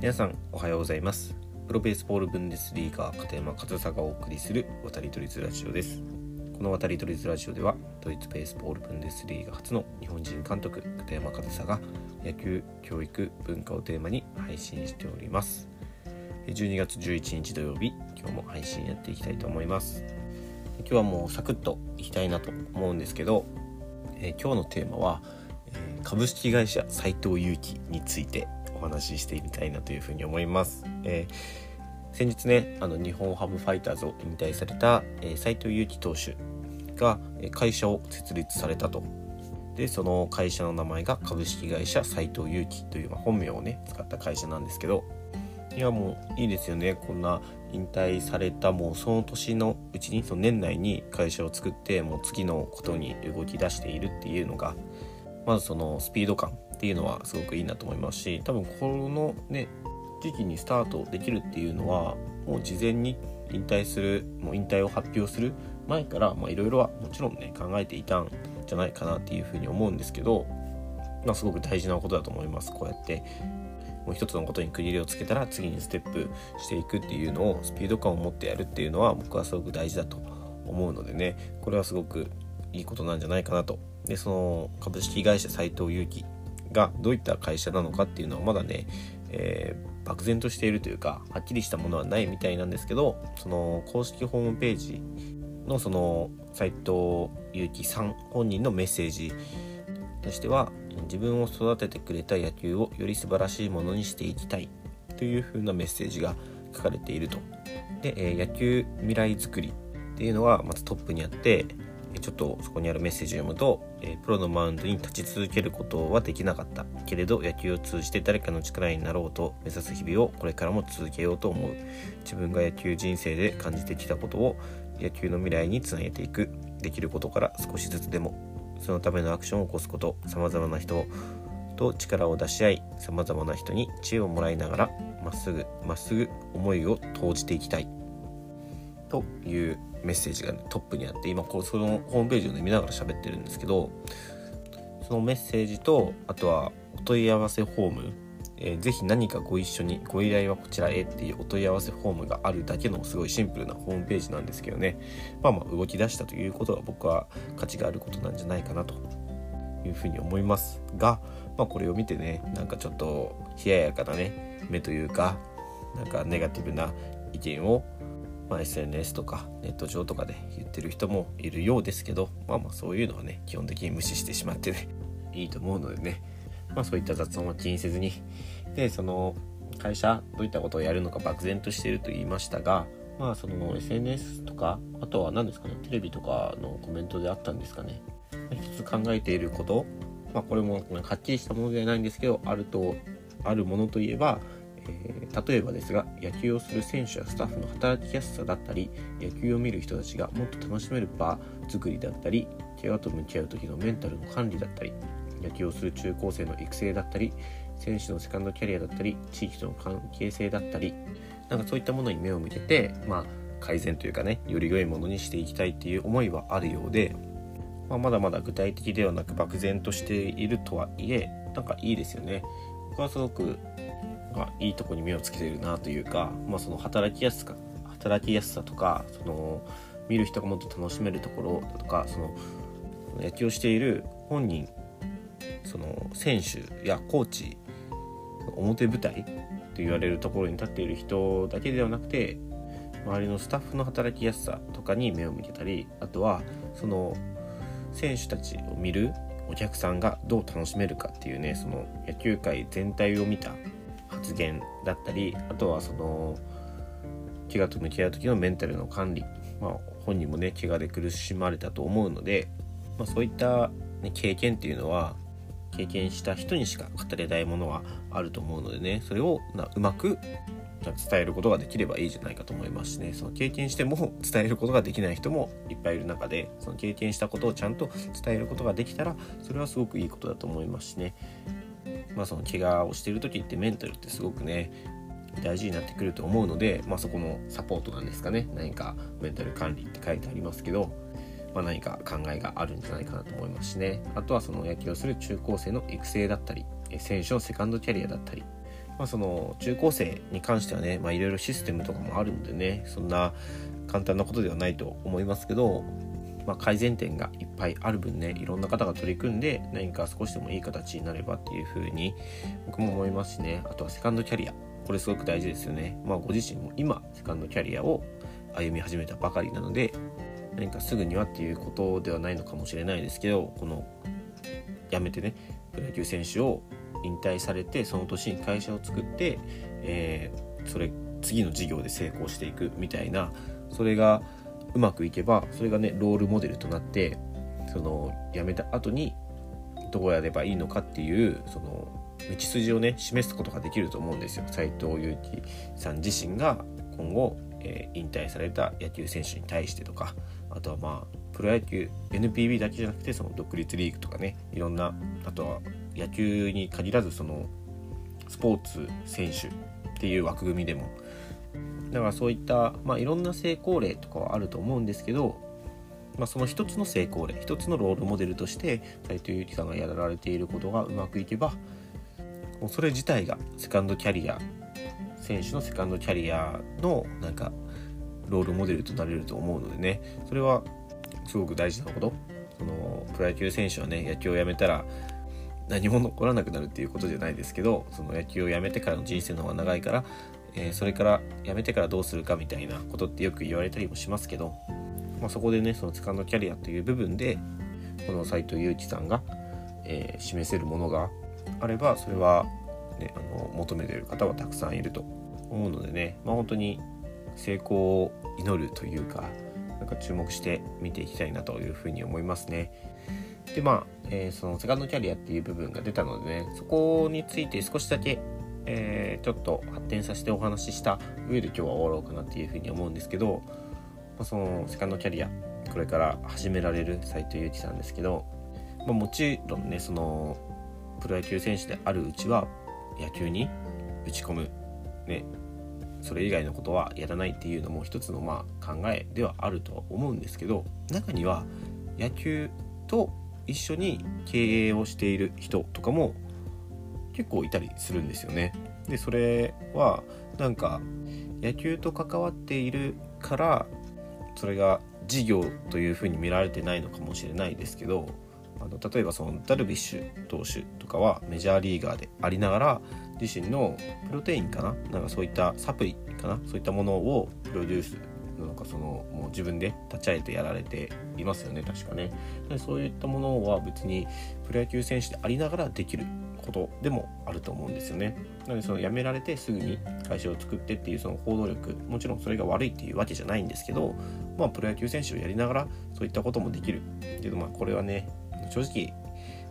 皆さんおはようございます。プロベースボールブンデスリーガー片山和沙がお送りする渡り鳥ズラジオです。この渡り鳥ズラジオではドイツベースボールブンデスリーガ初の日本人監督片山和沙が野球教育文化をテーマに配信しております。12月11日土曜日今日も配信やっていきたいと思います。今日はもうサクッといきたいなと思うんですけど、えー、今日のテーマは、えー、株式会社斉藤祐樹についてお話ししてみたいなというふうに思います。えー、先日ねあの日本ハムファイターズを引退された、えー、斉藤佑樹投手が会社を設立されたと。でその会社の名前が株式会社斉藤佑樹という、ま、本名をね使った会社なんですけどいやもういいですよねこんな引退されたもうその年のうちにその年内に会社を作ってもう次のことに動き出しているっていうのがまずそのスピード感っていうのはすごくいいなと思いますし多分このね時期にスタートできるっていうのはもう事前に引退するもう引退を発表する前からいろいろはもちろんね考えていたんじゃないかなっていうふうに思うんですけど、まあ、すごく大事なことだと思いますこうやって。もう一つのことに区切りをつけたら次にステップしていくっていうのをスピード感を持ってやるっていうのは僕はすごく大事だと思うのでねこれはすごくいいことなんじゃないかなと。でその株式会社斉藤祐樹がどういった会社なのかっていうのはまだね、えー、漠然としているというかはっきりしたものはないみたいなんですけどその公式ホームページのその斉藤祐樹さん本人のメッセージとしては自分を育ててくれた野球をより素晴らしいものにしていきたいというふうなメッセージが書かれていると。で、え、野球未来づくりっていうのはまずトップにあってちょっとそこにあるメッセージを読むと、え、プロのマウンドに立ち続けることはできなかったけれど野球を通じて誰かの力になろうと目指す日々をこれからも続けようと思う。自分が野球人生で感じてきたことを野球の未来につなげていく。できることから少しずつでもそのためのアクションを起こすことさまざまな人と力を出し合いさまざまな人に知恵をもらいながらまっすぐまっすぐ思いを投じていきたい。というメッセージが、ね、トップにあって今こうそのホームページを、ね、見ながら喋ってるんですけどそのメッセージとあとはお問い合わせフォーム、えー、ぜひ何かご一緒にご依頼はこちらへっていうお問い合わせフォームがあるだけのすごいシンプルなホームページなんですけどね。まあまあ動き出したということは僕は価値があることなんじゃないかなというふうに思いますが、まあ、これを見てねなんかちょっと冷ややかなね目というかなんかネガティブな意見をまあ、SNS とかネット上とかで言ってる人もいるようですけどまあまあそういうのはね基本的に無視してしまってね いいと思うのでね。まあそういった雑音は気にせずにでその会社どういったことをやるのか漠然としていると言いましたがまあその SNS とかあとは何ですかねテレビとかのコメントであったんですかね。一つ考えていることまあこれもはっきりしたものではないんですけどあるとあるものといえばえー、例えばですが野球をする選手やスタッフの働きやすさだったり野球を見る人たちがもっと楽しめる場作りだったり怪我と向き合う時のメンタルの管理だったり野球をする中高生の育成だったり選手のセカンドキャリアだったり地域との関係性だったりなんかそういったものに目を向けて、まあ、改善というかねより良いものにしていきたいっていう思いはあるようで、まあ、まだまだ具体的ではなく漠然としているとはいえなんかいいですよね。僕はすごくがいいとこに目をつけてるなというか、まあ、その働きやすさ働きやすさとかその見る人がもっと楽しめるところだとかその野球をしている本人その選手やコーチ表舞台と言われるところに立っている人だけではなくて周りのスタッフの働きやすさとかに目を向けたりあとはその選手たちを見るお客さんがどう楽しめるかっていうねその野球界全体を見た発言だったりあとはその怪我と向き合う時のメンタルの管理、まあ、本人もね怪我で苦しまれたと思うので、まあ、そういった、ね、経験っていうのは経験した人にしか語れないものはあると思うのでねそれをなうまく伝えることができればいいじゃないかと思いますしね。その経験しても伝えることができない人もいっぱいいる中でその経験したことをちゃんと伝えることができたらそれはすごくいいことだと思いますしね。まあ、その怪我をしている時ってメンタルってすごくね大事になってくると思うので、まあ、そこのサポートなんですかね。何かメンタル管理って書いてありますけど、まあ、何か考えがあるんじゃないかなと思いますしね。あとはその野球をする中高生の育成だったり選手のセカンドキャリアだったり。まあ、その中高生に関してはね、いろいろシステムとかもあるのでねそんな簡単なことではないと思いますけど、まあ、改善点がいっぱいある分ねいろんな方が取り組んで何か少しでもいい形になればっていうふうに僕も思いますしねあとはセカンドキャリアこれすごく大事ですよね。まあ、ご自身も今セカンドキャリアを歩み始めたばかりなので何かすぐにはっていうことではないのかもしれないですけどこの辞めてねプロ野球選手を引退されてその年に会社を作って、えー、それ次の事業で成功していくみたいなそれがうまくいけばそれがねロールモデルとなってその辞めた後にどうやればいいのかっていうその道筋をね示すことができると思うんですよ。斉藤佑樹さん自身が今後、えー、引退された野球選手に対してとかあとはまあプロ野球 NPB だけじゃなくてその独立リーグとかねいろんなあとは野球に限らずそのスポーツ選手っていう枠組みでもだからそういった、まあ、いろんな成功例とかはあると思うんですけど、まあ、その一つの成功例一つのロールモデルとして斉藤由貴さんがやられていることがうまくいけばもうそれ自体がセカンドキャリア選手のセカンドキャリアのなんかロールモデルとなれると思うのでねそれはすごく大事なこと。そのプロ野球選手はね野球をやめたら何も残らなくなるっていうことじゃないですけどその野球をやめてからの人生の方が長いから、えー、それからやめてからどうするかみたいなことってよく言われたりもしますけど、まあ、そこでねそのセカンドキャリアという部分でこの斎藤佑樹さんが、えー、示せるものがあればそれは、ね、あの求めてる方はたくさんいると思うのでね、まあ、本当に成功を祈るというかなんか注目して見ていきたいなというふうに思いますね。でまあ、えー、そのセカンドキャリアっていう部分が出たのでねそこについて少しだけ、えー、ちょっと発展させてお話しした上で今日は終わろうかなっていうふうに思うんですけど、まあ、そのセカンドキャリアこれから始められる斉藤由貴さんですけど、まあ、もちろんねそのプロ野球選手であるうちは野球に打ち込む、ね、それ以外のことはやらないっていうのも一つのまあ考えではあるとは思うんですけど中には野球と一緒に経営をしている人とかも結構いたりするんですよね。でそれはなんか野球と関わっているからそれが事業というふうに見られてないのかもしれないですけどあの例えばそのダルビッシュ投手とかはメジャーリーガーでありながら自身のプロテインかな？なんかそういったサプリかな？そういったものをプロデュースなんかそのもう自分で立ち上げてやられていますよね確かね。でそういったものは別にプロ野球選手でありながらできる。ことでもあると思うんですよね。なのでその辞められてすぐに会社を作ってっていうその行動力もちろんそれが悪いっていうわけじゃないんですけどまあプロ野球選手をやりながらそういったこともできるけどまあこれはね正直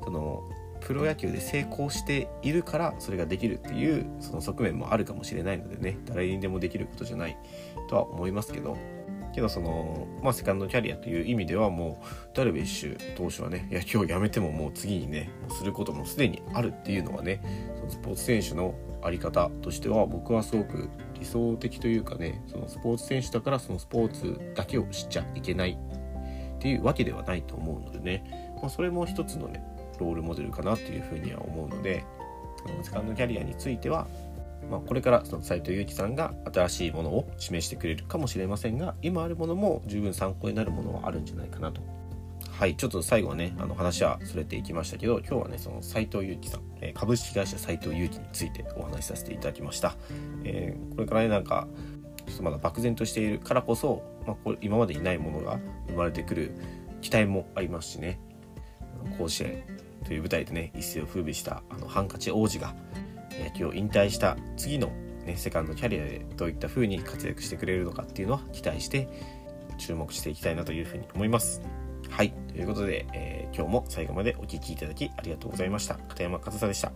そのプロ野球で成功しているからそれができるっていうその側面もあるかもしれないのでね誰にでもできることじゃないとは思いますけどけどそのまあセカンドキャリアという意味ではもうダルビッシュ投手はね野球をやめてももう次にねすることもすでにあるっていうのはねそのスポーツ選手の在り方としては僕はすごく理想的というかねそのスポーツ選手だからそのスポーツだけを知っちゃいけないっていうわけではないと思うのでね、まあ、それも一つのねロールモデルかなっていうふうには思うのでセカンドキャリアについては、まあ、これからその斉藤佑樹さんが新しいものを示してくれるかもしれませんが今あるものも十分参考になるものはあるんじゃないかなと。はいちょっと最後はねあの話はそれていきましたけど今日はねその斉藤佑樹さんえ株式会社斉藤佑樹についてお話しさせていただきました、えー、これからねなんかちょっとまだ漠然としているからこそ、まあ、これ今までにないものが生まれてくる期待もありますしね。甲子園という舞台でね一世を風靡したあのハンカチ王子が野球を引退した次の、ね、セカンドキャリアでどういった風に活躍してくれるのかっていうのは期待して注目していきたいなというふうに思います。はいということで、えー、今日も最後までお聴きいただきありがとうございました片山和沙でした。